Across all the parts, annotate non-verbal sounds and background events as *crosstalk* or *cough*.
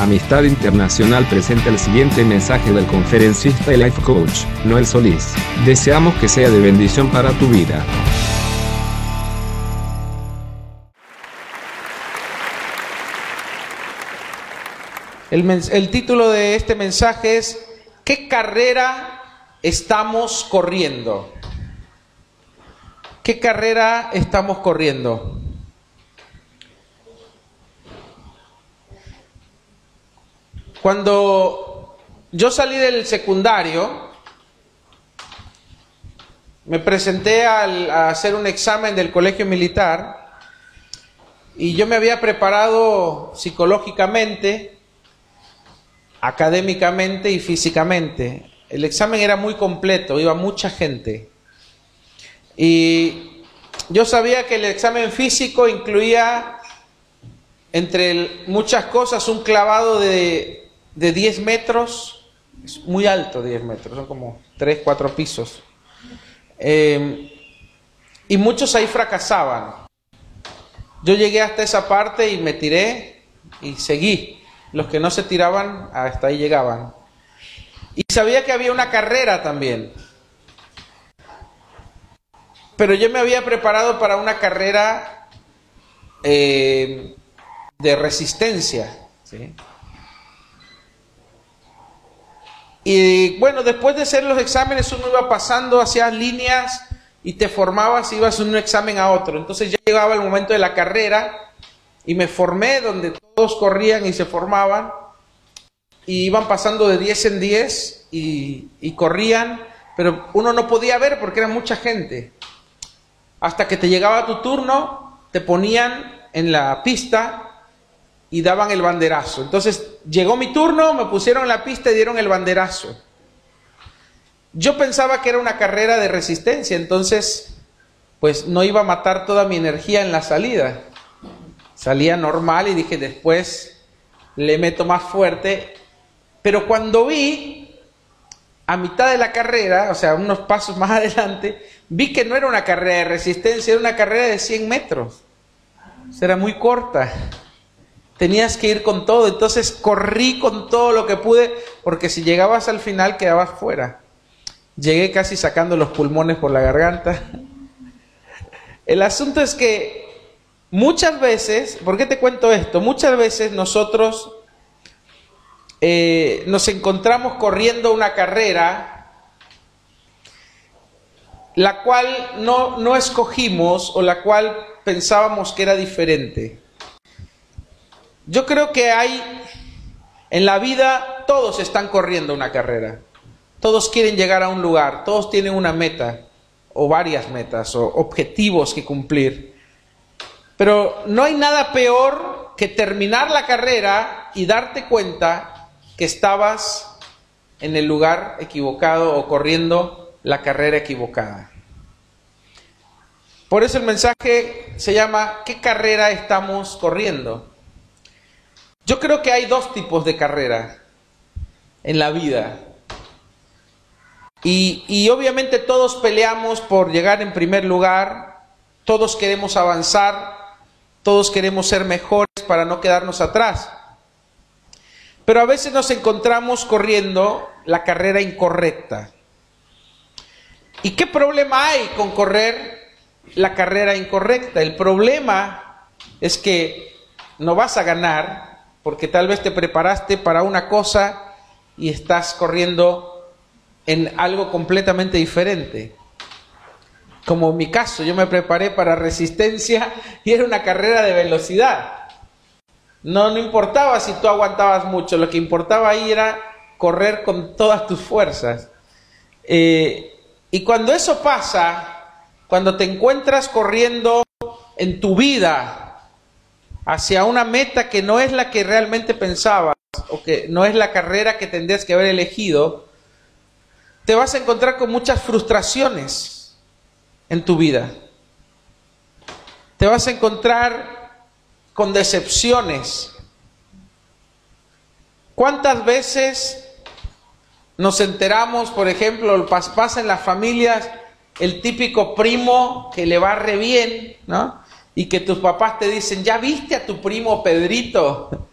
Amistad Internacional presenta el siguiente mensaje del conferencista y life coach, Noel Solís. Deseamos que sea de bendición para tu vida. El, título de este mensaje es ¿Qué carrera estamos corriendo? ¿Qué carrera estamos corriendo? Cuando yo salí del secundario, me presenté a hacer un examen del colegio militar y yo me había preparado psicológicamente, académicamente y físicamente. El examen era muy completo, iba mucha gente. Y yo sabía que el examen físico incluía, entre muchas cosas, un clavado de de 10 metros, es muy alto 10 metros, son como 3, 4 pisos. Eh, y muchos ahí fracasaban. Yo llegué hasta esa parte y me tiré y seguí. Los que no se tiraban, hasta ahí llegaban. Y sabía que había una carrera también. Pero yo me había preparado para una carrera eh, de resistencia. ¿sí? Y bueno, después de hacer los exámenes uno iba pasando hacia líneas y te formabas ibas de un examen a otro. Entonces ya llegaba el momento de la carrera y me formé donde todos corrían y se formaban y iban pasando de 10 en 10 y, y corrían, pero uno no podía ver porque era mucha gente. Hasta que te llegaba tu turno, te ponían en la pista y daban el banderazo. Entonces llegó mi turno, me pusieron la pista y dieron el banderazo. Yo pensaba que era una carrera de resistencia, entonces pues no iba a matar toda mi energía en la salida. Salía normal y dije después le meto más fuerte. Pero cuando vi a mitad de la carrera, o sea, unos pasos más *laughs* adelante, vi que no era una carrera de resistencia, era una carrera de 100 metros. O sea, era muy corta. Tenías que ir con todo, entonces corrí con todo lo que pude, porque si llegabas al final quedabas fuera. Llegué casi sacando los pulmones por la garganta. *laughs* El asunto es que muchas veces, ¿por qué te cuento esto? Muchas veces nosotros eh, nos encontramos corriendo una carrera la cual no, no escogimos o la cual pensábamos que era diferente. Yo creo que hay, en la vida todos están corriendo una carrera, todos quieren llegar a un lugar, todos tienen una meta o varias metas o objetivos que cumplir. Pero no hay nada peor que terminar la carrera y darte cuenta que estabas en el lugar equivocado o corriendo la carrera equivocada. Por eso el mensaje se llama ¿qué carrera estamos corriendo? Yo creo que hay dos tipos de carrera en la vida. Y, obviamente todos peleamos por llegar en primer lugar, todos queremos avanzar, todos queremos ser mejores para no quedarnos atrás. Pero a veces nos encontramos corriendo la carrera incorrecta. ¿Y qué problema hay con correr la carrera incorrecta? El problema es que no vas a ganar porque tal vez te preparaste para una cosa y estás corriendo en algo completamente diferente. Como en mi caso, yo me preparé para resistencia y era una carrera de velocidad. No, no importaba si tú aguantabas mucho, lo que importaba ahí era correr con todas tus fuerzas. Eh, y cuando eso pasa, cuando te encuentras corriendo en tu vida hacia una meta que no es la que realmente pensabas o que no es la carrera que tendrías que haber elegido, te vas a encontrar con muchas frustraciones en tu vida. Te vas a encontrar con decepciones. ¿Cuántas veces nos enteramos, por ejemplo, pasa en las familias el típico primo que le va bien, ¿no? Y que tus papás te dicen, ¿ya viste a tu primo Pedrito?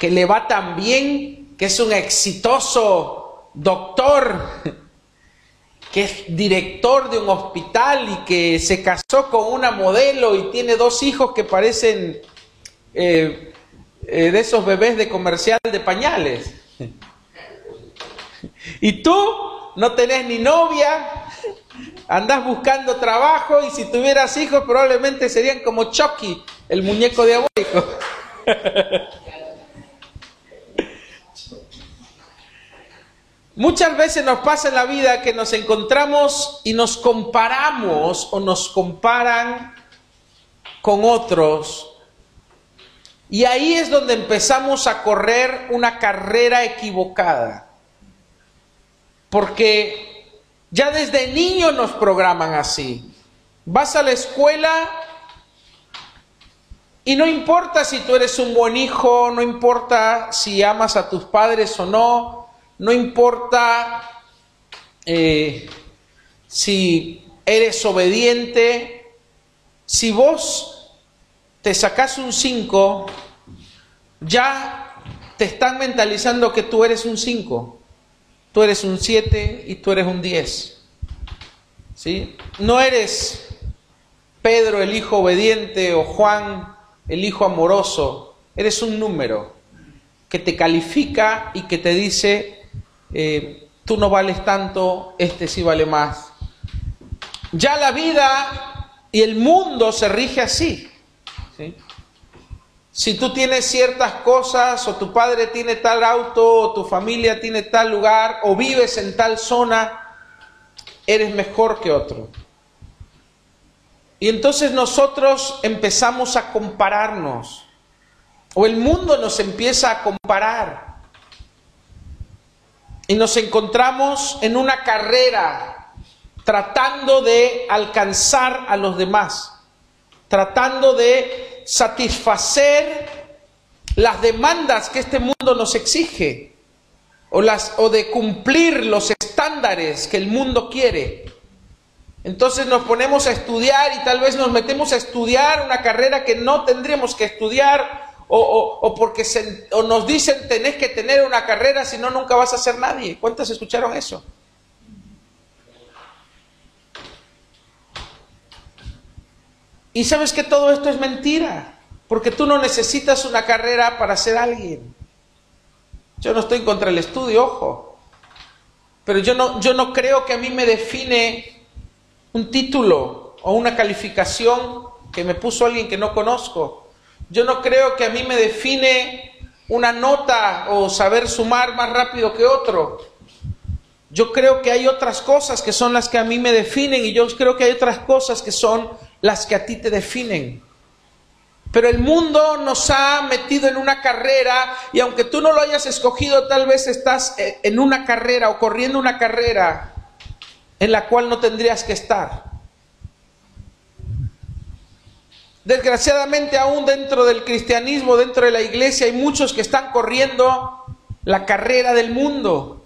que le va tan bien, que es un exitoso doctor, que es director de un hospital y que se casó con una modelo y tiene dos hijos que parecen eh, eh, de esos bebés de comercial de pañales. *laughs* Y tú no tenés ni novia, andás buscando trabajo y si tuvieras hijos probablemente serían como Chucky, el muñeco diabólico. *laughs* Muchas veces nos pasa en la vida que nos encontramos y nos comparamos o nos comparan con otros. Y ahí es donde empezamos a correr una carrera equivocada. Porque ya desde niño nos programan así. Vas a la escuela y no importa si tú eres un buen hijo, no importa si amas a tus padres o no, no importa eh, si eres obediente, si vos te sacás un 5, ya te están mentalizando que tú eres un 5, tú eres un 7 y tú eres un 10. ¿Sí? No eres Pedro el hijo obediente o Juan el hijo amoroso, eres un número que te califica y que te dice eh, tú no vales tanto, este sí vale más. Ya la vida y el mundo se rige así. Si tú tienes ciertas cosas, o tu padre tiene tal auto, o tu familia tiene tal lugar, o vives en tal zona, eres mejor que otro. Y entonces nosotros empezamos a compararnos, o el mundo nos empieza a comparar y nos encontramos en una carrera tratando de alcanzar a los demás, tratando de satisfacer las demandas que este mundo nos exige o, las, o de cumplir los estándares que el mundo quiere. Entonces nos ponemos a estudiar y tal vez nos metemos a estudiar una carrera que no tendríamos que estudiar o, porque nos dicen tenés que tener una carrera, si no, nunca vas a ser nadie. ¿Cuántos escucharon eso? Y sabes que todo esto es mentira, porque tú no necesitas una carrera para ser alguien. Yo no estoy contra el estudio, ojo, pero yo no, yo no creo que a mí me define un título o una calificación que me puso alguien que no conozco. Yo no creo que a mí me define una nota o saber sumar más rápido que otro. Yo creo que hay otras cosas que son las que a mí me definen y yo creo que hay otras cosas que son las que a ti te definen. Pero el mundo nos ha metido en una carrera y aunque tú no lo hayas escogido, tal vez estás eh, en una carrera o corriendo una carrera en la cual no tendrías que estar. Desgraciadamente aún dentro del cristianismo, dentro de la iglesia, hay muchos que están corriendo la carrera del mundo.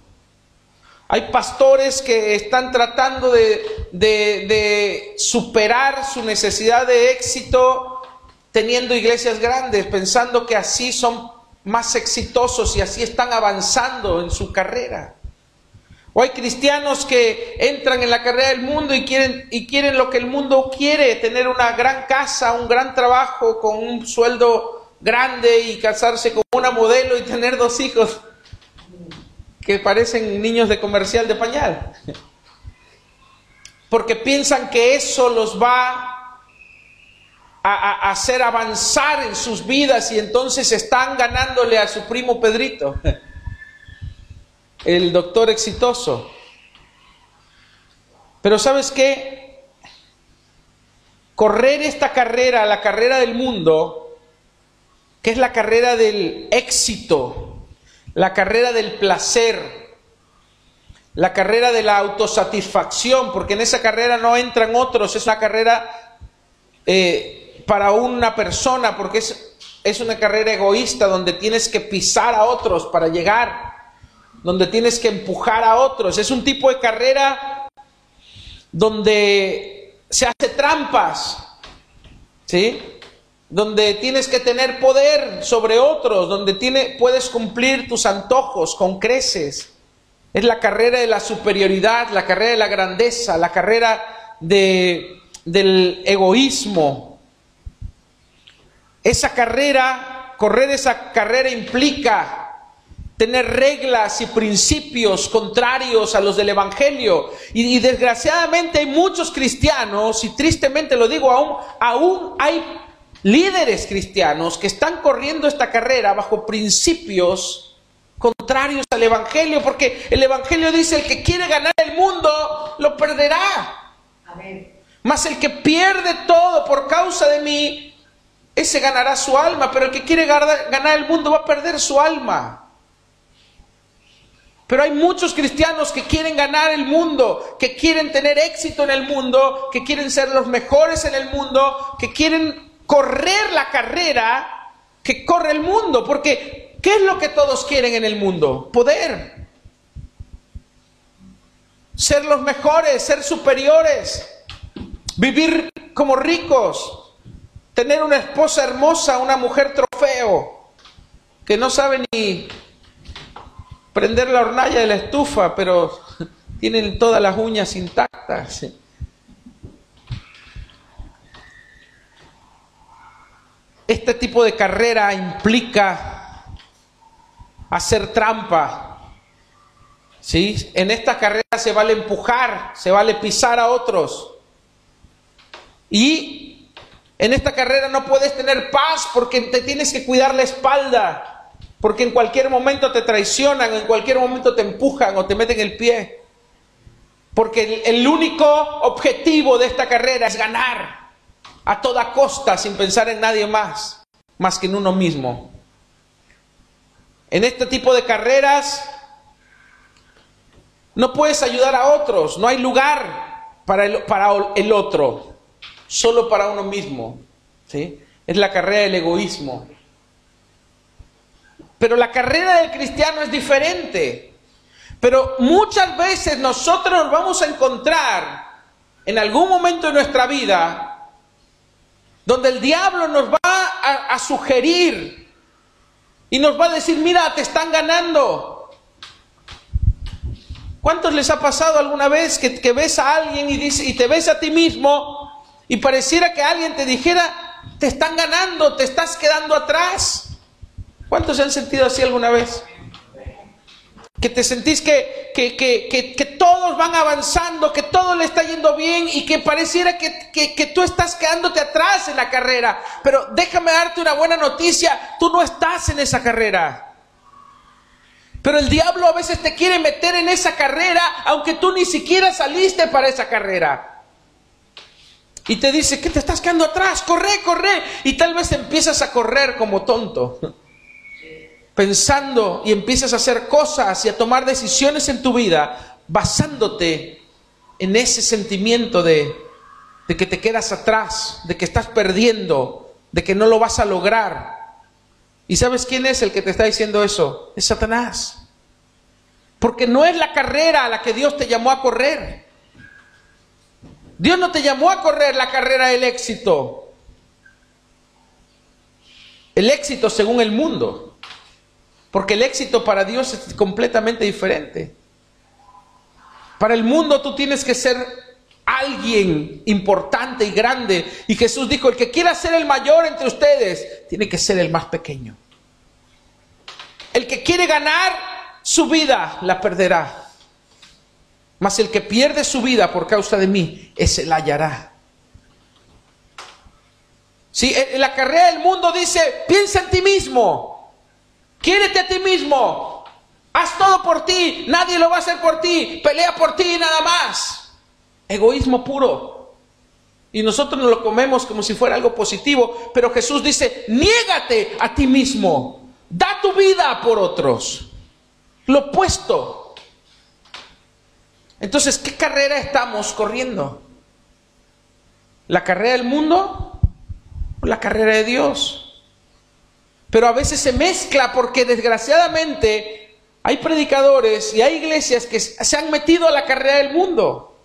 Hay pastores que están tratando de, superar su necesidad de éxito teniendo iglesias grandes, pensando que así son más exitosos y así están avanzando en su carrera. O hay cristianos que entran en la carrera del mundo y quieren, y quieren lo que el mundo quiere, tener una gran casa, un gran trabajo, con un sueldo grande y casarse con una modelo y tener dos hijos que parecen niños de comercial de pañal. Porque piensan que eso los va a, hacer avanzar en sus vidas y entonces están ganándole a su primo Pedrito el doctor exitoso. Pero sabes qué? Correr esta carrera, la carrera del mundo, que es la carrera del éxito, la carrera del placer, la carrera de la autosatisfacción, porque en esa carrera no entran otros, es una carrera eh, para una persona, porque es, es una carrera egoísta donde tienes que pisar a otros para llegar donde tienes que empujar a otros. Es un tipo de carrera donde se hace trampas, ¿sí? Donde tienes que tener poder sobre otros, donde tiene, puedes cumplir tus antojos con creces. Es la carrera de la superioridad, la carrera de la grandeza, la carrera de, del egoísmo. Esa carrera, correr esa carrera implica tener reglas y principios contrarios a los del Evangelio. Y, desgraciadamente hay muchos cristianos, y tristemente lo digo, aún, aún hay líderes cristianos que están corriendo esta carrera bajo principios contrarios al Evangelio, porque el Evangelio dice, el que quiere ganar el mundo, lo perderá. Mas el que pierde todo por causa de mí, ese ganará su alma, pero el que quiere ganar el mundo va a perder su alma. Pero hay muchos cristianos que quieren ganar el mundo, que quieren tener éxito en el mundo, que quieren ser los mejores en el mundo, que quieren correr la carrera que corre el mundo. Porque, ¿qué es lo que todos quieren en el mundo? Poder. Ser los mejores, ser superiores, vivir como ricos, tener una esposa hermosa, una mujer trofeo, que no sabe ni prender la hornalla de la estufa, pero *laughs* tienen todas las uñas intactas. Este tipo de carrera implica hacer trampa. ¿Sí? En esta carrera se vale empujar, se vale pisar a otros. Y en esta carrera no puedes tener paz porque te tienes que cuidar la espalda. Porque en cualquier momento te traicionan, en cualquier momento te empujan o te meten el pie. Porque el, único objetivo de esta carrera es ganar a toda costa sin pensar en nadie más, más que en uno mismo. En este tipo de carreras no puedes ayudar a otros, no hay lugar para el, para el otro, solo para uno mismo. ¿sí? Es la carrera del egoísmo. Pero la carrera del cristiano es diferente. Pero muchas veces nosotros nos vamos a encontrar en algún momento de nuestra vida donde el diablo nos va a, sugerir y nos va a decir, mira, te están ganando. ¿Cuántos les ha pasado alguna vez que, que ves a alguien y, dice, y te ves a ti mismo y pareciera que alguien te dijera, te están ganando, te estás quedando atrás? ¿Cuántos se han sentido así alguna vez? Que te sentís que, que, que, que, todos van avanzando, que todo le está yendo bien y que pareciera que, tú estás quedándote atrás en la carrera. Pero déjame darte una buena noticia, tú no estás en esa carrera. Pero el diablo a veces te quiere meter en esa carrera, aunque tú ni siquiera saliste para esa carrera. Y te dice que te estás quedando atrás, corre, corre. Y tal vez empiezas a correr como tonto pensando y empiezas a hacer cosas y a tomar decisiones en tu vida basándote en ese sentimiento de, que te quedas atrás, de que estás perdiendo, de que no lo vas a lograr. ¿Y sabes quién es el que te está diciendo eso? Es Satanás. Porque no es la carrera a la que Dios te llamó a correr. Dios no te llamó a correr la carrera del éxito. El éxito según el mundo. Porque el éxito para Dios es completamente diferente. Para el mundo tú tienes que ser alguien importante y grande. Y Jesús dijo, el que quiera ser el mayor entre ustedes, tiene que ser el más pequeño. El que quiere ganar su vida, la perderá. Mas el que pierde su vida por causa de mí, ese la hallará. Si en la carrera del mundo dice, piensa en ti mismo. Quiérete a ti mismo. Haz todo por ti. Nadie lo va a hacer por ti. Pelea por ti nada más. Egoísmo puro. Y nosotros nos lo comemos como si fuera algo positivo. Pero Jesús dice, niégate a ti mismo. Da tu vida por otros. Lo opuesto. Entonces, ¿qué carrera estamos corriendo? ¿La carrera del mundo o la carrera de Dios? Pero a veces se mezcla porque desgraciadamente hay predicadores y hay iglesias que se han metido a la carrera del mundo.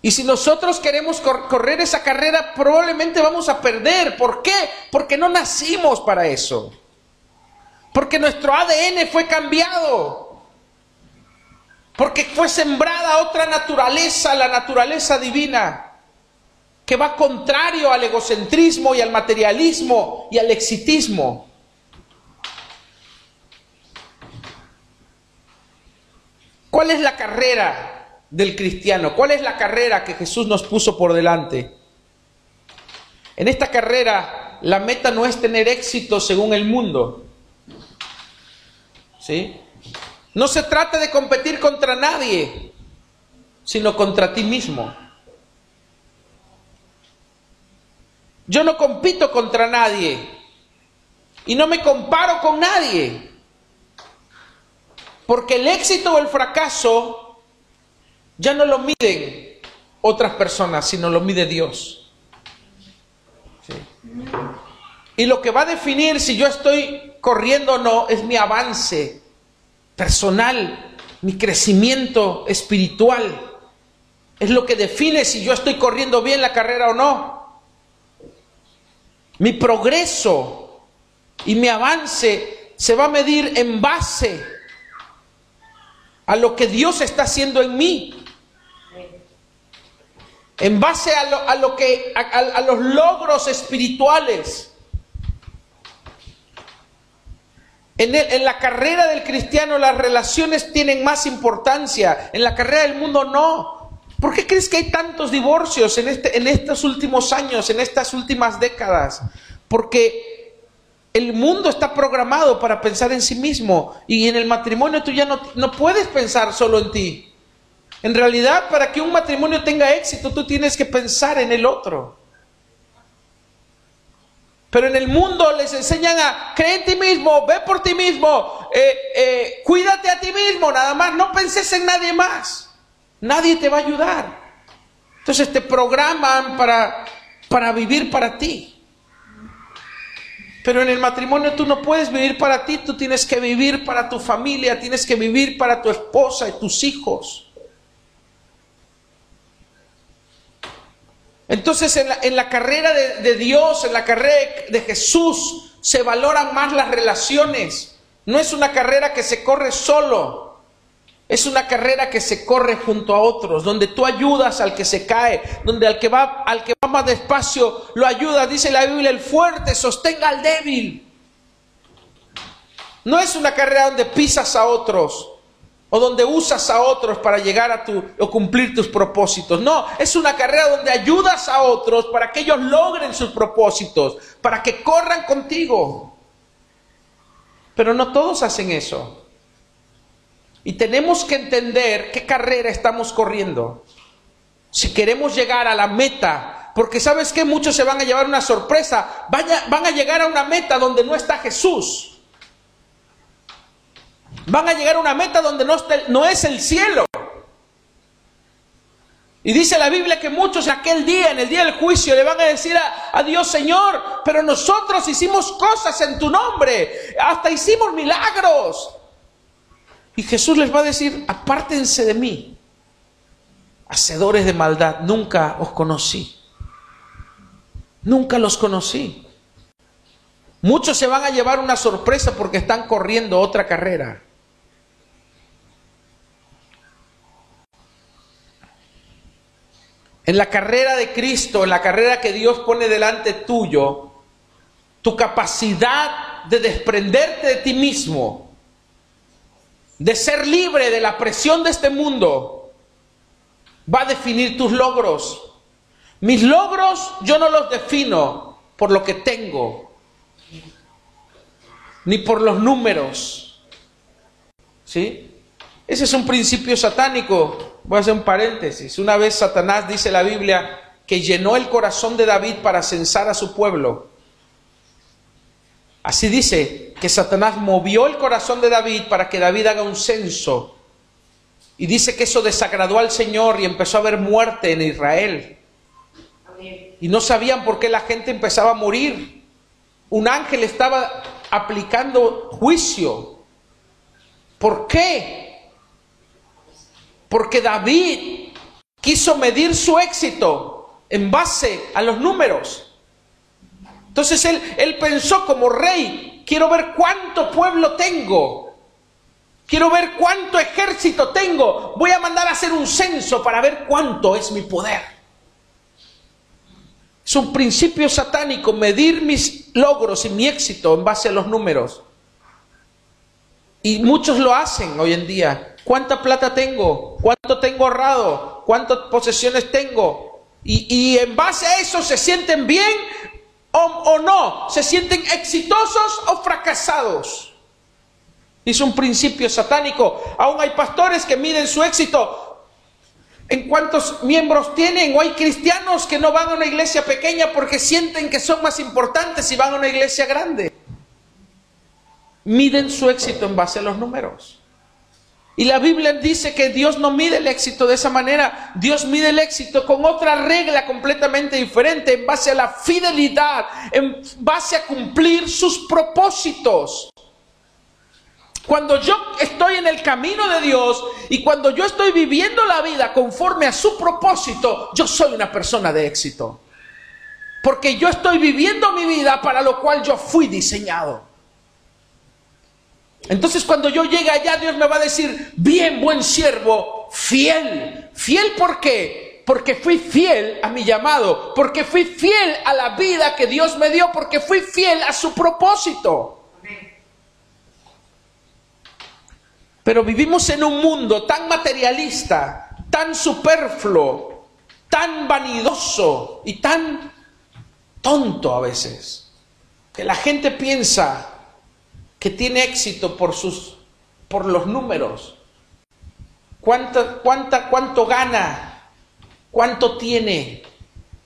Y si nosotros queremos correr esa carrera, probablemente vamos a perder. ¿Por qué? Porque no nacimos para eso. Porque nuestro ADN fue cambiado. Porque fue sembrada otra naturaleza, la naturaleza divina, que va contrario al egocentrismo y al materialismo y al exitismo. ¿Cuál es la carrera del cristiano? ¿Cuál es la carrera que Jesús nos puso por delante? En esta carrera la meta no es tener éxito según el mundo. ¿Sí? No se trata de competir contra nadie, sino contra ti mismo. Yo no compito contra nadie y no me comparo con nadie. Porque el éxito o el fracaso ya no lo miden otras personas, sino lo mide Dios. Y lo que va a definir si yo estoy corriendo o no es mi avance personal, mi crecimiento espiritual. Es lo que define si yo estoy corriendo bien la carrera o no. Mi progreso y mi avance se va a medir en base a lo que Dios está haciendo en mí en base a lo, que a, los logros espirituales. En, en, la carrera del cristiano las relaciones tienen más importancia, en la carrera del mundo no. ¿Por qué crees que hay tantos divorcios en, este, en estos últimos años, en estas últimas décadas? Porque el mundo está programado para pensar en sí mismo y en el matrimonio tú ya no, no puedes pensar solo en ti. En realidad, para que un matrimonio tenga éxito, tú tienes que pensar en el otro. Pero en el mundo les enseñan a cree en ti mismo, ve por ti mismo, eh, eh, cuídate a ti mismo, nada más, no penses en nadie más. Nadie te va a ayudar. Entonces te programan para, para vivir para ti. Pero en el matrimonio tú no puedes vivir para ti, tú tienes que vivir para tu familia, tienes que vivir para tu esposa y tus hijos. Entonces en la, carrera de, de, Dios, en la carrera de Jesús, se valoran más las relaciones. No es una carrera que se corre solo, es una carrera que se corre junto a otros, donde tú ayudas al que se cae, donde al que va, al que va más despacio lo ayuda. Dice la Biblia, el fuerte sostenga al débil. No es una carrera donde pisas a otros, o donde usas a otros para llegar a tu o cumplir tus propósitos. No, es una carrera donde ayudas a otros para que ellos logren sus propósitos, para que corran contigo. Pero no todos hacen eso. Y tenemos que entender qué carrera estamos corriendo. Si queremos llegar a la meta, porque sabes que muchos se van a llevar una sorpresa, van a llegar a una meta donde no está Jesús. Van a llegar a una meta donde no, no es el cielo. Y dice la Biblia que muchos aquel día, en el día del juicio, le van a decir a, Dios, Señor, pero nosotros hicimos cosas en tu nombre, hasta hicimos milagros. Y Jesús les va a decir, apártense de mí, hacedores de maldad, nunca os conocí. Nunca los conocí. Muchos se van a llevar una sorpresa porque están corriendo otra carrera. En la carrera de Cristo, en la carrera que Dios pone delante tuyo, tu capacidad de desprenderte de ti mismo, de ser libre de la presión de este mundo, va a definir tus logros. Mis logros yo no los defino por lo que tengo, ni por los números. ¿Sí? Ese es un principio satánico. Voy a hacer un paréntesis. Una vez Satanás dice la Biblia que llenó el corazón de David para censar a su pueblo. Así dice que Satanás movió el corazón de David para que David haga un censo. Y dice que eso desagradó al Señor y empezó a haber muerte en Israel. Y no sabían por qué la gente empezaba a morir. Un ángel estaba aplicando juicio. ¿Por qué? Porque David quiso medir su éxito en base a los números. Entonces él, él pensó como rey, quiero ver cuánto pueblo tengo, quiero ver cuánto ejército tengo, voy a mandar a hacer un censo para ver cuánto es mi poder. Es un principio satánico medir mis logros y mi éxito en base a los números. Y muchos lo hacen hoy en día. ¿Cuánta plata tengo? ¿Cuánto tengo ahorrado? ¿Cuántas posesiones tengo? Y, en base a eso se sienten bien o, no. Se sienten exitosos o fracasados. Es un principio satánico. Aún hay pastores que miden su éxito en cuántos miembros tienen. O hay cristianos que no van a una iglesia pequeña porque sienten que son más importantes y van a una iglesia grande miden su éxito en base a los números. Y la Biblia dice que Dios no mide el éxito de esa manera, Dios mide el éxito con otra regla completamente diferente, en base a la fidelidad, en base a cumplir sus propósitos. Cuando yo estoy en el camino de Dios y cuando yo estoy viviendo la vida conforme a su propósito, yo soy una persona de éxito. Porque yo estoy viviendo mi vida para lo cual yo fui diseñado. Entonces cuando yo llegue allá, Dios me va a decir, bien, buen siervo, fiel. ¿Fiel por qué? Porque fui fiel a mi llamado, porque fui fiel a la vida que Dios me dio, porque fui fiel a su propósito. Pero vivimos en un mundo tan materialista, tan superfluo, tan vanidoso y tan tonto a veces, que la gente piensa que tiene éxito por, sus, por los números. ¿Cuánta, cuánta, ¿Cuánto gana? ¿Cuánto tiene?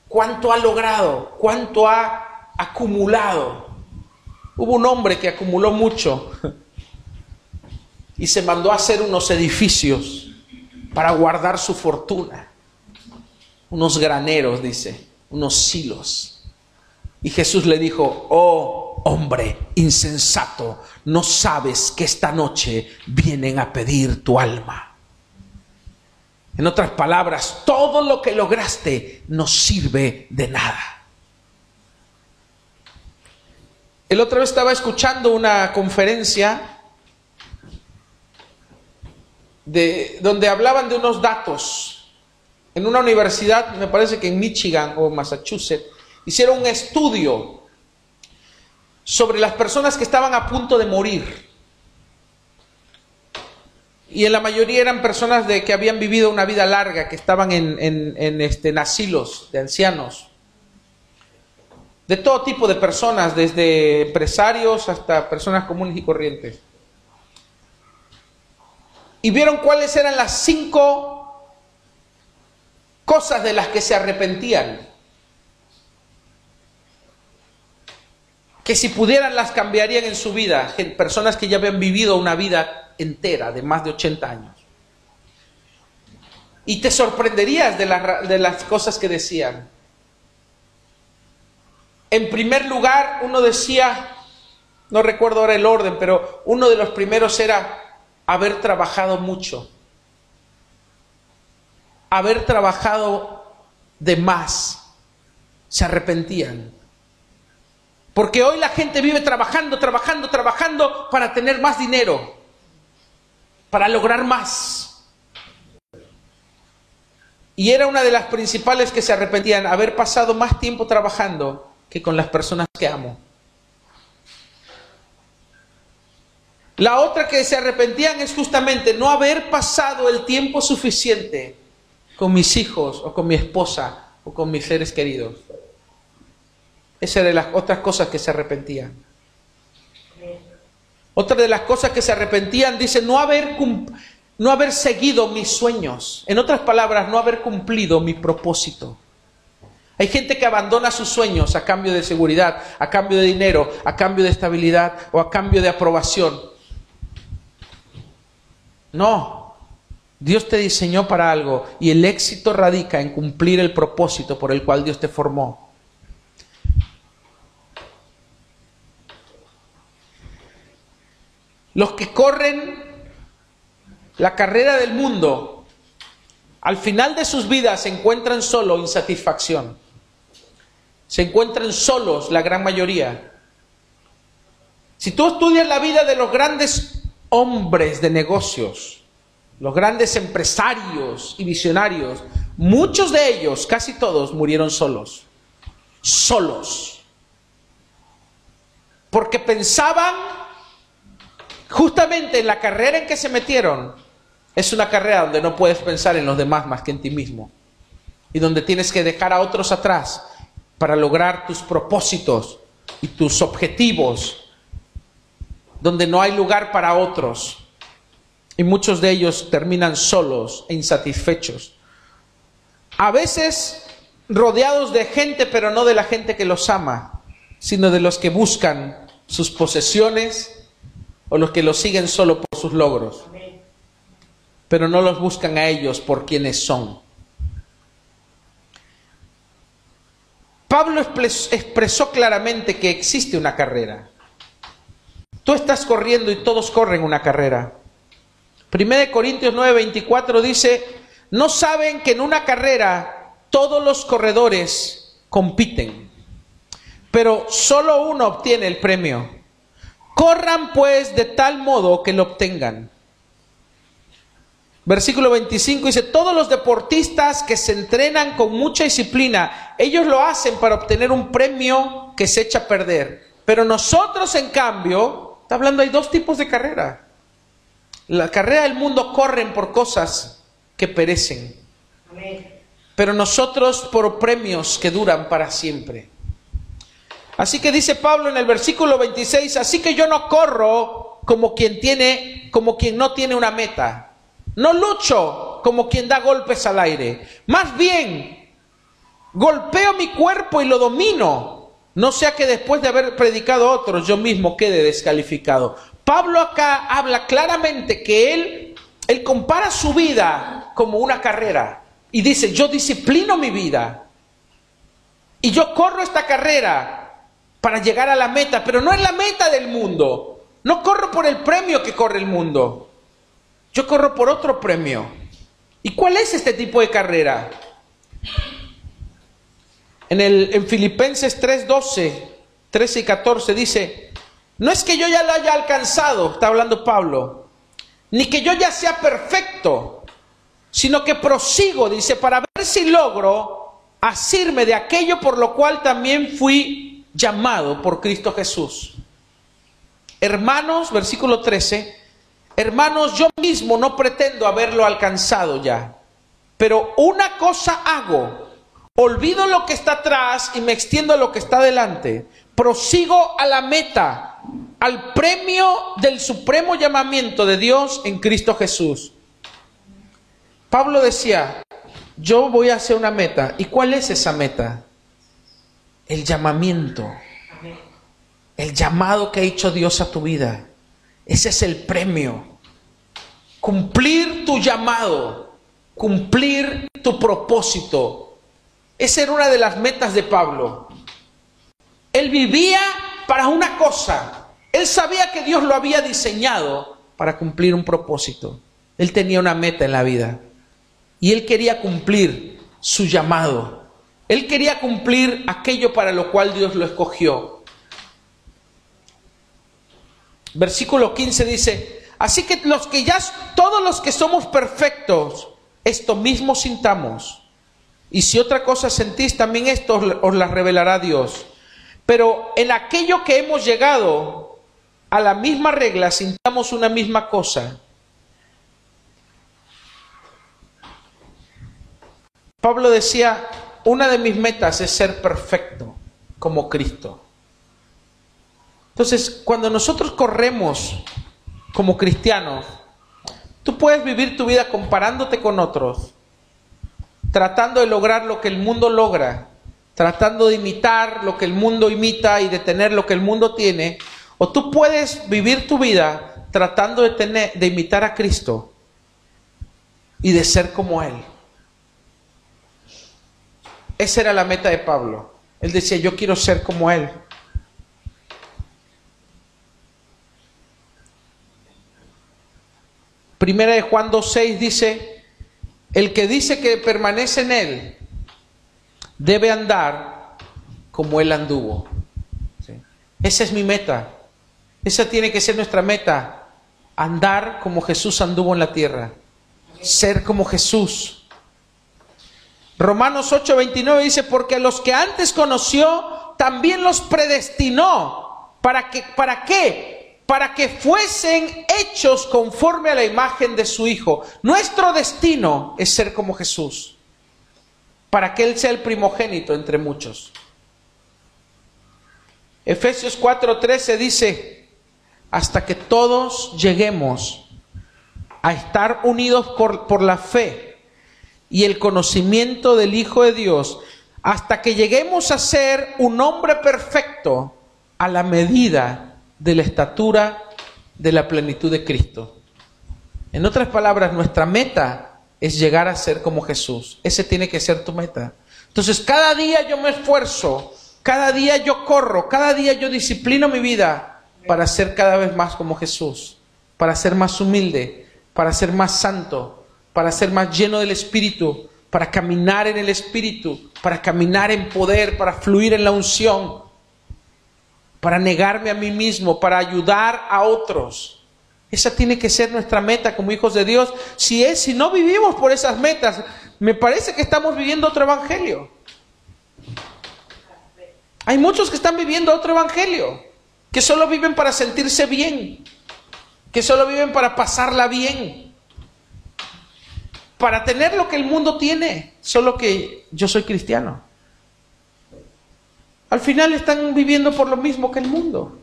¿Cuánto ha logrado? ¿Cuánto ha acumulado? Hubo un hombre que acumuló mucho y se mandó a hacer unos edificios para guardar su fortuna. Unos graneros, dice, unos silos. Y Jesús le dijo, oh hombre insensato, no sabes que esta noche vienen a pedir tu alma. En otras palabras, todo lo que lograste no sirve de nada. El otro vez estaba escuchando una conferencia de, donde hablaban de unos datos. En una universidad, me parece que en Michigan o Massachusetts, hicieron un estudio sobre las personas que estaban a punto de morir. Y en la mayoría eran personas de que habían vivido una vida larga, que estaban en, en, este, asilos de ancianos. De todo tipo de personas, desde empresarios hasta personas comunes y corrientes. Y vieron cuáles eran las cinco cosas de las que se arrepentían. Que si pudieran las cambiarían en su vida, personas que ya habían vivido una vida entera de más de 80 años. Y te sorprenderías de, de las cosas que decían. En primer lugar, uno decía, no recuerdo ahora el orden, pero uno de los primeros era haber trabajado mucho, haber trabajado de más, se arrepentían. Porque hoy la gente vive trabajando, trabajando, trabajando para tener más dinero, para lograr más. Y era una de las principales que se arrepentían, haber pasado más tiempo trabajando que con las personas que amo. La otra que se arrepentían es justamente no haber pasado el tiempo suficiente con mis hijos o con mi esposa o con mis seres queridos. Esa era de las otras cosas que se arrepentían. Otra de las cosas que se arrepentían, dice, no haber, no haber seguido mis sueños. En otras palabras, no haber cumplido mi propósito. Hay gente que abandona sus sueños a cambio de seguridad, a cambio de dinero, a cambio de estabilidad o a cambio de aprobación. No, Dios te diseñó para algo y el éxito radica en cumplir el propósito por el cual Dios te formó. Los que corren la carrera del mundo al final de sus vidas se encuentran solo insatisfacción. Se encuentran solos la gran mayoría. Si tú estudias la vida de los grandes hombres de negocios, los grandes empresarios y visionarios, muchos de ellos, casi todos, murieron solos. Solos. Porque pensaban justamente en la carrera en que se metieron, es una carrera donde no puedes pensar en los demás más que en ti mismo. Y donde tienes que dejar a otros atrás para lograr tus propósitos y tus objetivos. Donde no hay lugar para otros. Y muchos de ellos terminan solos e insatisfechos. A veces rodeados de gente, pero no de la gente que los ama, sino de los que buscan sus posesiones o los que los siguen solo por sus logros pero no los buscan a ellos por quienes son. Pablo expresó claramente que existe una carrera. Tú estás corriendo y todos corren una carrera. 1 Corintios 9:24 dice, no saben que en una carrera todos los corredores compiten, pero solo uno obtiene el premio. Corran pues de tal modo que lo obtengan. Versículo 25 dice, todos los deportistas que se entrenan con mucha disciplina, ellos lo hacen para obtener un premio que se echa a perder. Pero nosotros, en cambio, está hablando, hay dos tipos de carrera. La carrera del mundo corren por cosas que perecen. Pero nosotros por premios que duran para siempre. Así que dice Pablo en el versículo 26, así que yo no corro como quien tiene, como quien no tiene una meta no lucho como quien da golpes al aire. Más bien, golpeo mi cuerpo y lo domino. No sea que después de haber predicado otros yo mismo quede descalificado. Pablo acá habla claramente que él compara su vida como una carrera y dice, yo disciplino mi vida y yo corro esta carrera para llegar a la meta, pero no es la meta del mundo. No corro por el premio que corre el mundo. Yo corro por otro premio. ¿Y cuál es este tipo de carrera? En, el, en Filipenses 3, 12, 13 y 14 dice, no es que yo ya lo haya alcanzado, está hablando Pablo, ni que yo ya sea perfecto, sino que prosigo, dice, para ver si logro asirme de aquello por lo cual también fui llamado por Cristo Jesús. Hermanos, versículo 13, Hermanos, yo mismo no pretendo haberlo alcanzado ya, pero una cosa hago, olvido lo que está atrás y me extiendo a lo que está delante, prosigo a la meta, al premio del supremo llamamiento de Dios en Cristo Jesús. Pablo decía, yo voy hacia una meta. ¿Y cuál es esa meta? El llamamiento. El llamado que ha hecho Dios a tu vida. Ese es el premio cumplir tu llamado, cumplir tu propósito. Esa era una de las metas de Pablo. Él vivía para una cosa. Él sabía que Dios lo había diseñado para cumplir un propósito. Él tenía una meta en la vida. Y él quería cumplir su llamado. Él quería cumplir aquello para lo cual Dios lo escogió. Versículo 15 dice, Así que los que ya, todos los que somos perfectos, esto mismo sintamos. Y si otra cosa sentís, también esto os la revelará Dios. Pero en aquello que hemos llegado a la misma regla, sintamos una misma cosa. Pablo decía, una de mis metas es ser perfecto como Cristo. Entonces, cuando nosotros corremos como cristianos, tú puedes vivir tu vida comparándote con otros, tratando de lograr lo que el mundo logra, tratando de imitar lo que el mundo imita y de tener lo que el mundo tiene, o tú puedes vivir tu vida tratando de tener de imitar a Cristo y de ser como él. Esa era la meta de Pablo. Él decía, yo quiero ser como él. Primera de Juan 2.6 dice, el que dice que permanece en Él debe andar como Él anduvo. Esa es mi meta. Esa tiene que ser nuestra meta. Andar como Jesús anduvo en la tierra. Ser como Jesús. Romanos 8:29 dice, porque los que antes conoció, también los predestinó. ¿Para, que, ¿Para qué? Para que fuesen hechos conforme a la imagen de su Hijo. Nuestro destino es ser como Jesús. Para que Él sea el primogénito entre muchos. Efesios 4:13 dice, hasta que todos lleguemos a estar unidos por, por la fe y el conocimiento del Hijo de Dios, hasta que lleguemos a ser un hombre perfecto a la medida de la estatura de la plenitud de Cristo. En otras palabras, nuestra meta es llegar a ser como Jesús. Ese tiene que ser tu meta. Entonces, cada día yo me esfuerzo, cada día yo corro, cada día yo disciplino mi vida para ser cada vez más como Jesús, para ser más humilde, para ser más santo, para ser más lleno del Espíritu, para caminar en el Espíritu, para caminar en poder, para fluir en la unción, para negarme a mí mismo, para ayudar a otros. Esa tiene que ser nuestra meta como hijos de Dios. Si es, si no vivimos por esas metas, me parece que estamos viviendo otro evangelio. Hay muchos que están viviendo otro evangelio, que solo viven para sentirse bien, que solo viven para pasarla bien, para tener lo que el mundo tiene, solo que yo soy cristiano. Al final están viviendo por lo mismo que el mundo.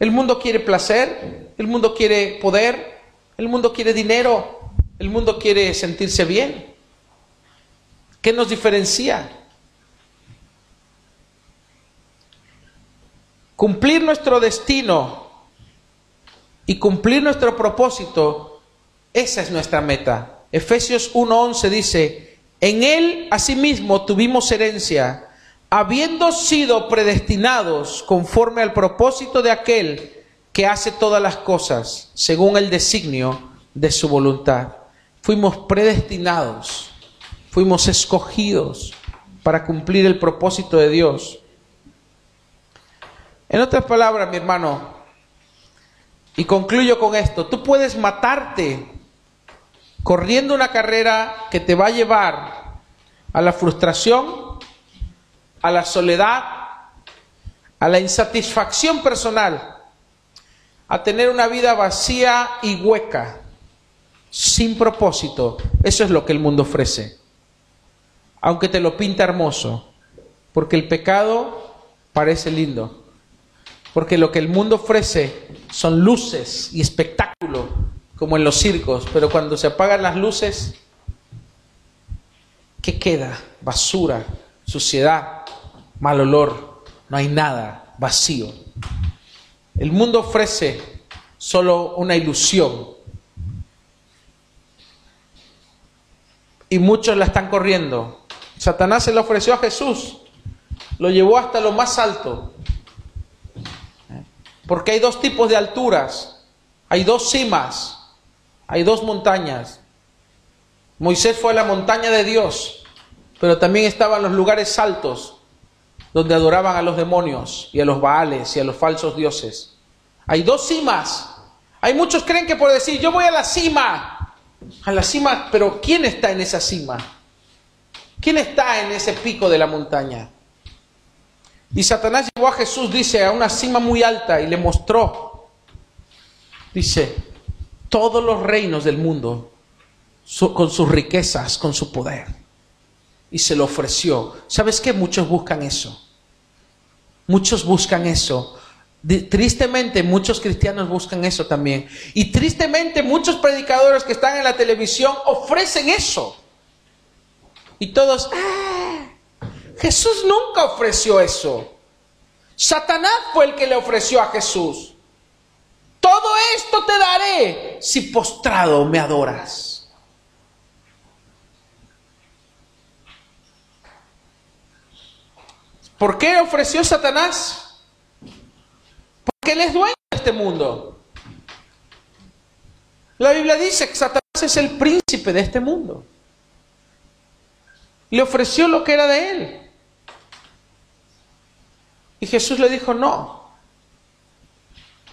El mundo quiere placer, el mundo quiere poder, el mundo quiere dinero, el mundo quiere sentirse bien. ¿Qué nos diferencia? Cumplir nuestro destino y cumplir nuestro propósito, esa es nuestra meta. Efesios 1:11 dice, en él asimismo tuvimos herencia, habiendo sido predestinados conforme al propósito de aquel que hace todas las cosas según el designio de su voluntad. Fuimos predestinados, fuimos escogidos para cumplir el propósito de Dios. En otras palabras, mi hermano, y concluyo con esto, tú puedes matarte corriendo una carrera que te va a llevar a la frustración, a la soledad, a la insatisfacción personal, a tener una vida vacía y hueca, sin propósito. Eso es lo que el mundo ofrece, aunque te lo pinta hermoso, porque el pecado parece lindo porque lo que el mundo ofrece son luces y espectáculo, como en los circos, pero cuando se apagan las luces, ¿qué queda? Basura, suciedad, mal olor, no hay nada, vacío. El mundo ofrece solo una ilusión. Y muchos la están corriendo. Satanás se lo ofreció a Jesús, lo llevó hasta lo más alto, porque hay dos tipos de alturas, hay dos cimas, hay dos montañas. Moisés fue a la montaña de Dios, pero también estaban los lugares altos, donde adoraban a los demonios y a los baales y a los falsos dioses. Hay dos cimas. Hay muchos creen que por decir, yo voy a la cima, a la cima, pero ¿quién está en esa cima? ¿Quién está en ese pico de la montaña? Y Satanás llevó a Jesús, dice, a una cima muy alta y le mostró, dice, todos los reinos del mundo con sus riquezas, con su poder. Y se lo ofreció. ¿Sabes qué? Muchos buscan eso. Muchos buscan eso. Tristemente muchos cristianos buscan eso también. Y tristemente muchos predicadores que están en la televisión ofrecen eso. Y todos, ¡ah! Jesús nunca ofreció eso. Satanás fue el que le ofreció a Jesús. Todo esto te daré si postrado me adoras. ¿Por qué ofreció Satanás? Porque él es dueño de este mundo. La Biblia dice que Satanás es el príncipe de este mundo. Le ofreció lo que era de él. Y Jesús le dijo, no,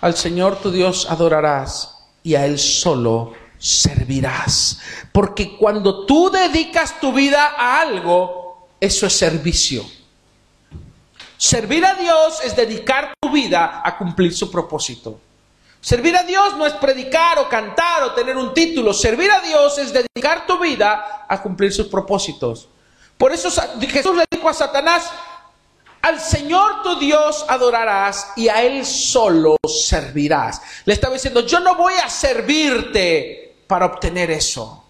al Señor tu Dios adorarás y a Él solo servirás. Porque cuando tú dedicas tu vida a algo, eso es servicio. Servir a Dios es dedicar tu vida a cumplir su propósito. Servir a Dios no es predicar o cantar o tener un título. Servir a Dios es dedicar tu vida a cumplir sus propósitos. Por eso Jesús le dijo a Satanás, al Señor tu Dios adorarás y a Él solo servirás. Le estaba diciendo, yo no voy a servirte para obtener eso.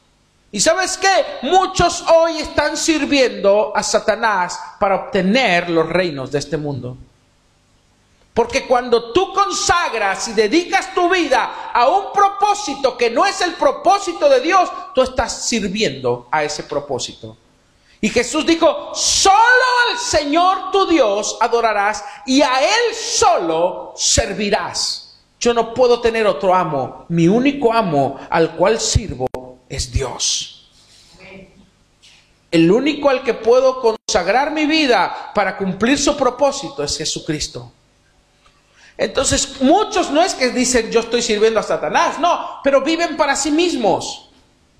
¿Y sabes qué? Muchos hoy están sirviendo a Satanás para obtener los reinos de este mundo. Porque cuando tú consagras y dedicas tu vida a un propósito que no es el propósito de Dios, tú estás sirviendo a ese propósito. Y Jesús dijo, solo al Señor tu Dios adorarás y a Él solo servirás. Yo no puedo tener otro amo. Mi único amo al cual sirvo es Dios. El único al que puedo consagrar mi vida para cumplir su propósito es Jesucristo. Entonces, muchos no es que dicen yo estoy sirviendo a Satanás, no, pero viven para sí mismos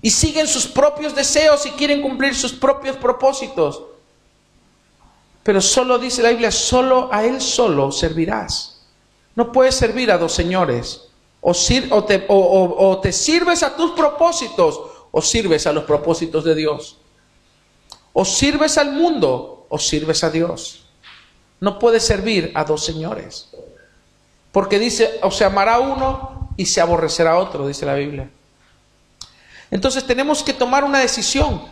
y siguen sus propios deseos y quieren cumplir sus propios propósitos. Pero solo dice la Biblia, solo a Él solo servirás. No puedes servir a dos señores. O, o te sirves a tus propósitos o sirves a los propósitos de Dios. O sirves al mundo o sirves a Dios. No puedes servir a dos señores. Porque dice, o se amará uno y se aborrecerá otro, dice la Biblia. Entonces tenemos que tomar una decisión.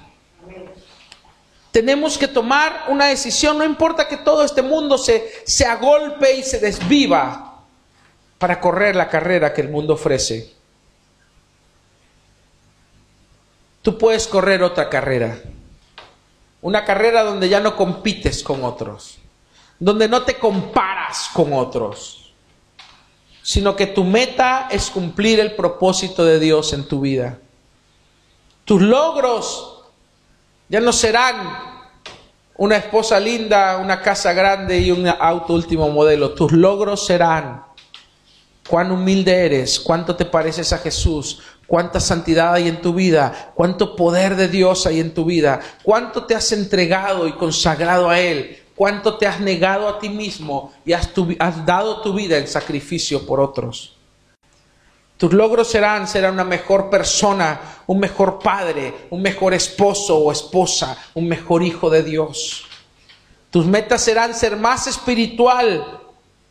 Tenemos que tomar una decisión, no importa que todo este mundo se, se agolpe y se desviva para correr la carrera que el mundo ofrece. Tú puedes correr otra carrera. Una carrera donde ya no compites con otros, donde no te comparas con otros sino que tu meta es cumplir el propósito de Dios en tu vida. Tus logros ya no serán una esposa linda, una casa grande y un auto último modelo. Tus logros serán cuán humilde eres, cuánto te pareces a Jesús, cuánta santidad hay en tu vida, cuánto poder de Dios hay en tu vida, cuánto te has entregado y consagrado a Él, cuánto te has negado a ti mismo y has, dado tu vida en sacrificio por otros. Tus logros serán ser una mejor persona, un mejor padre, un mejor esposo o esposa, un mejor hijo de Dios. Tus metas serán ser más espiritual,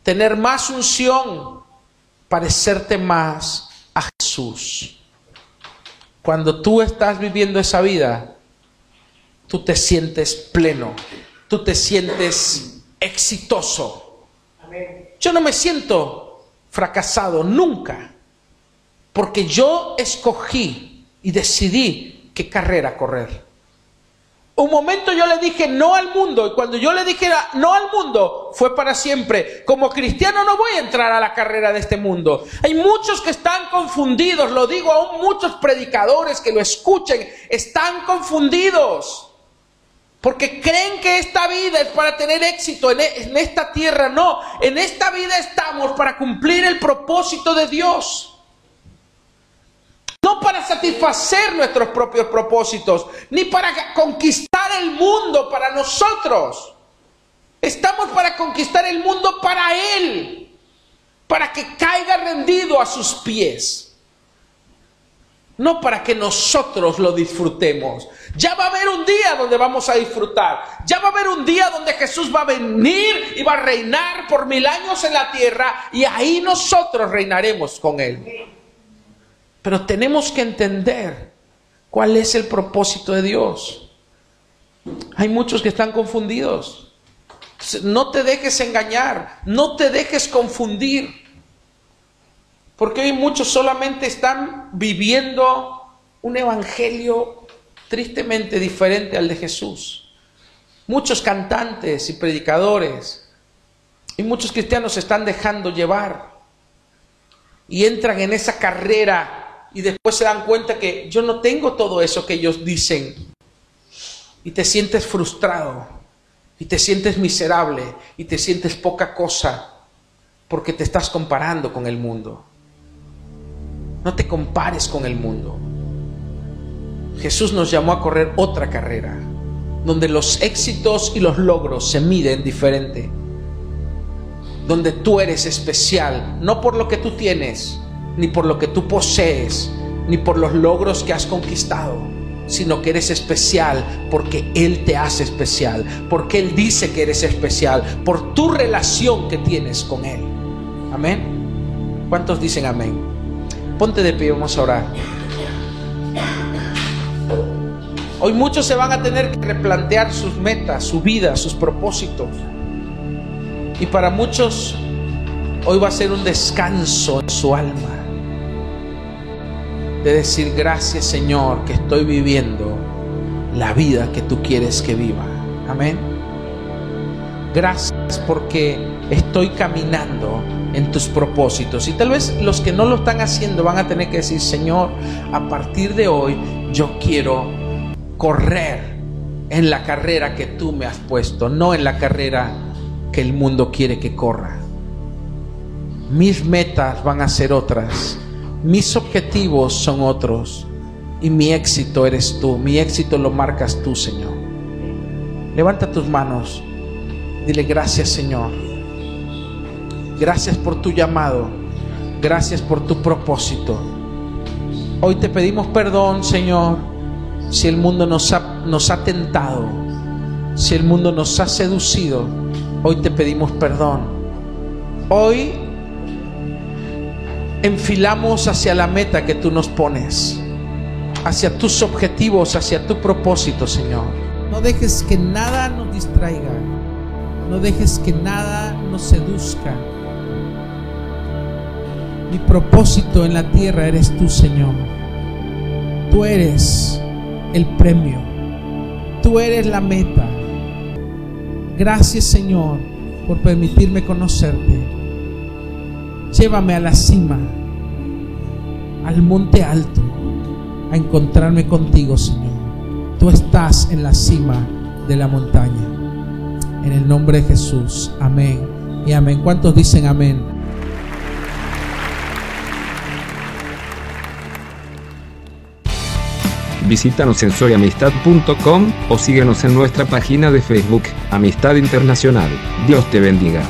tener más unción, parecerte más a Jesús. Cuando tú estás viviendo esa vida, tú te sientes pleno, tú te sientes exitoso. Yo no me siento fracasado nunca, porque yo escogí y decidí qué carrera correr. Un momento yo le dije no al mundo y cuando yo le dije no al mundo fue para siempre. Como cristiano no voy a entrar a la carrera de este mundo. Hay muchos que están confundidos, lo digo aún muchos predicadores que lo escuchen, están confundidos. Porque creen que esta vida es para tener éxito en, e, en, esta tierra. No, en esta vida estamos para cumplir el propósito de Dios. Para satisfacer nuestros propios propósitos, ni para conquistar el mundo para nosotros. Estamos para conquistar el mundo para Él, para que caiga rendido a sus pies no para que nosotros lo disfrutemos. Ya va a haber un día donde vamos a disfrutar. Ya va a haber un día donde Jesús va a venir y va a reinar por mil años en la tierra y ahí nosotros reinaremos con Él. Pero tenemos que entender cuál es el propósito de Dios. Hay muchos que están confundidos. No te dejes engañar, no te dejes confundir. Porque hoy muchos solamente están viviendo un evangelio tristemente diferente al de Jesús. Muchos cantantes y predicadores y muchos cristianos se están dejando llevar y entran en esa carrera y después se dan cuenta que yo no tengo todo eso que ellos dicen. Y te sientes frustrado, y te sientes miserable, y te sientes poca cosa, porque te estás comparando con el mundo. No te compares con el mundo. Jesús nos llamó a correr otra carrera, donde los éxitos y los logros se miden diferente, donde tú eres especial, no por lo que tú tienes, ni por lo que tú posees, ni por los logros que has conquistado, sino que eres especial porque Él te hace especial, porque Él dice que eres especial, por tu relación que tienes con Él. Amén. ¿Cuántos dicen amén? Ponte de pie, vamos a orar. Hoy muchos se van a tener que replantear sus metas, su vida, sus propósitos. Y para muchos hoy va a ser un descanso en su alma de decir gracias Señor que estoy viviendo la vida que tú quieres que viva. Amén. Gracias porque estoy caminando en tus propósitos. Y tal vez los que no lo están haciendo van a tener que decir, Señor, a partir de hoy yo quiero correr en la carrera que tú me has puesto, no en la carrera que el mundo quiere que corra. Mis metas van a ser otras mis objetivos son otros y mi éxito eres tú. Mi éxito lo marcas tú, Señor. Levanta tus manos. Dile gracias, Señor. Gracias por tu llamado. Gracias por tu propósito. Hoy te pedimos perdón, Señor, si el mundo nos ha, tentado, si el mundo nos ha seducido. Hoy te pedimos perdón. Hoy enfilamos hacia la meta que tú nos pones, hacia tus objetivos, hacia tu propósito, Señor. No dejes que nada nos distraiga, no dejes que nada nos seduzca. Mi propósito en la tierra eres tú, Señor. Tú eres el premio, tú eres la meta. Gracias, Señor, por permitirme conocerte. Llévame a la cima, al monte alto, a encontrarme contigo, Señor. Tú estás en la cima de la montaña. En el nombre de Jesús. Amén y amén. ¿Cuántos dicen amén? Visítanos en soyamistad.com o síguenos en nuestra página de Facebook, Amistad Internacional. Dios te bendiga.